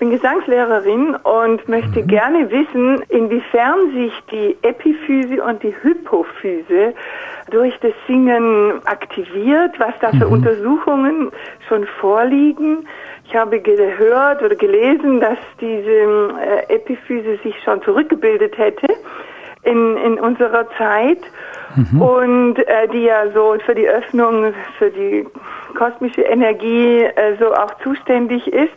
bin Gesangslehrerin und möchte mhm. gerne wissen, inwiefern sich die Epiphyse und die Hypophyse durch das Singen aktiviert, was da für mhm. Untersuchungen schon vorliegen. Ich habe gehört oder gelesen, dass diese äh, Epiphyse sich schon zurückgebildet hätte in, in unserer Zeit mhm. und äh, die ja so für die Öffnung, für die kosmische Energie äh, so auch zuständig ist.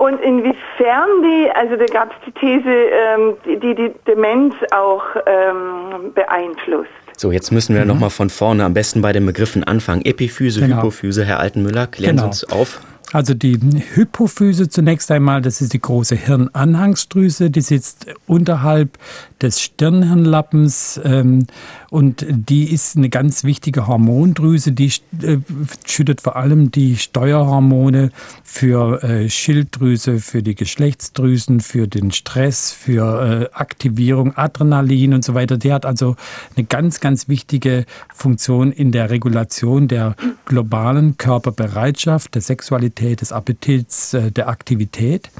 Und inwiefern die, also da gab es die These, ähm, die, die, die Demenz auch ähm, beeinflusst. So, jetzt müssen wir mhm. nochmal von vorne, am besten bei den Begriffen anfangen. Epiphyse, genau. Hypophyse, Herr Altenmüller, klären genau. Sie uns auf. Also die Hypophyse zunächst einmal, das ist die große Hirnanhangsdrüse, die sitzt unterhalb des Stirnhirnlappens ähm, und die ist eine ganz wichtige Hormondrüse, die äh, schüttet vor allem die Steuerhormone für äh, Schilddrüse, für die Geschlechtsdrüsen, für den Stress, für äh, Aktivierung, Adrenalin und so weiter. Die hat also eine ganz, ganz wichtige Funktion in der Regulation der globalen Körperbereitschaft, der Sexualität, des Appetits, äh, der Aktivität.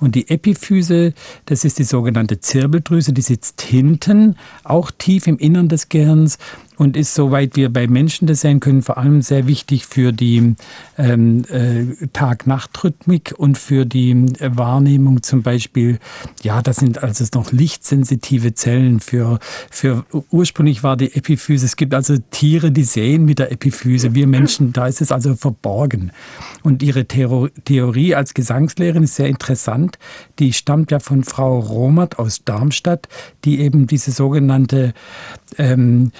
Und die Epiphyse, das ist die sogenannte Zirbeldrüse, die sitzt hinten, auch tief im Innern des Gehirns und ist, soweit wir bei Menschen das sehen können, vor allem sehr wichtig für die ähm, äh, Tag-Nacht-Rhythmik und für die äh, Wahrnehmung zum Beispiel. Ja, das sind also noch lichtsensitive Zellen. Für, für ursprünglich war die Epiphyse. Es gibt also Tiere, die sehen mit der Epiphyse. Wir Menschen, da ist es also verborgen. Und ihre Theorie als Gesangslehrerin ist sehr interessant. Die stammt ja von Frau Romert aus Darmstadt, die eben diese sogenannte ähm,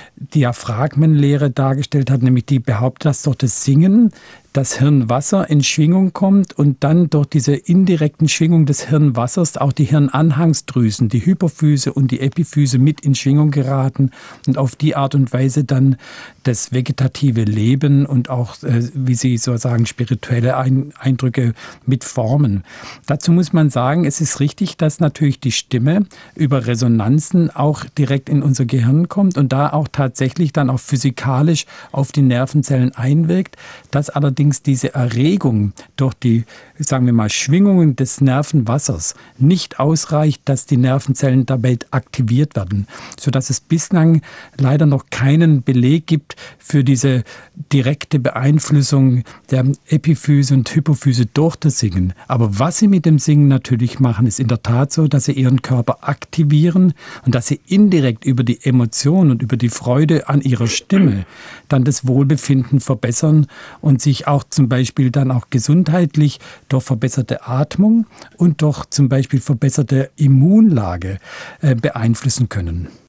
Diaphragmenlehre dargestellt hat, nämlich die behauptet, dass durch das Singen das Hirnwasser in Schwingung kommt und dann durch diese indirekten Schwingungen des Hirnwassers auch die Hirnanhangsdrüsen, die Hypophyse und die Epiphyse mit in Schwingung geraten und auf die Art und Weise dann das vegetative Leben und auch, äh, wie Sie so sagen, spirituelle Eindrücke mit formen. Dazu muss man sagen, es ist richtig, dass natürlich die Stimme über Resonanzen auch direkt in unser Gehirn kommt und da auch tatsächlich dann auch physikalisch auf die Nervenzellen einwirkt, dass allerdings allerdings diese Erregung durch die, sagen wir mal, Schwingungen des Nervenwassers nicht ausreicht, dass die Nervenzellen dabei aktiviert werden, sodass es bislang leider noch keinen Beleg gibt für diese direkte Beeinflussung der Epiphyse und Hypophyse durch das Singen. Aber was sie mit dem Singen natürlich machen, ist in der Tat so, dass sie ihren Körper aktivieren und dass sie indirekt über die Emotion und über die Freude an ihrer Stimme dann das Wohlbefinden verbessern und sich auch zum Beispiel dann auch gesundheitlich durch verbesserte Atmung und durch zum Beispiel verbesserte Immunlage äh, beeinflussen können.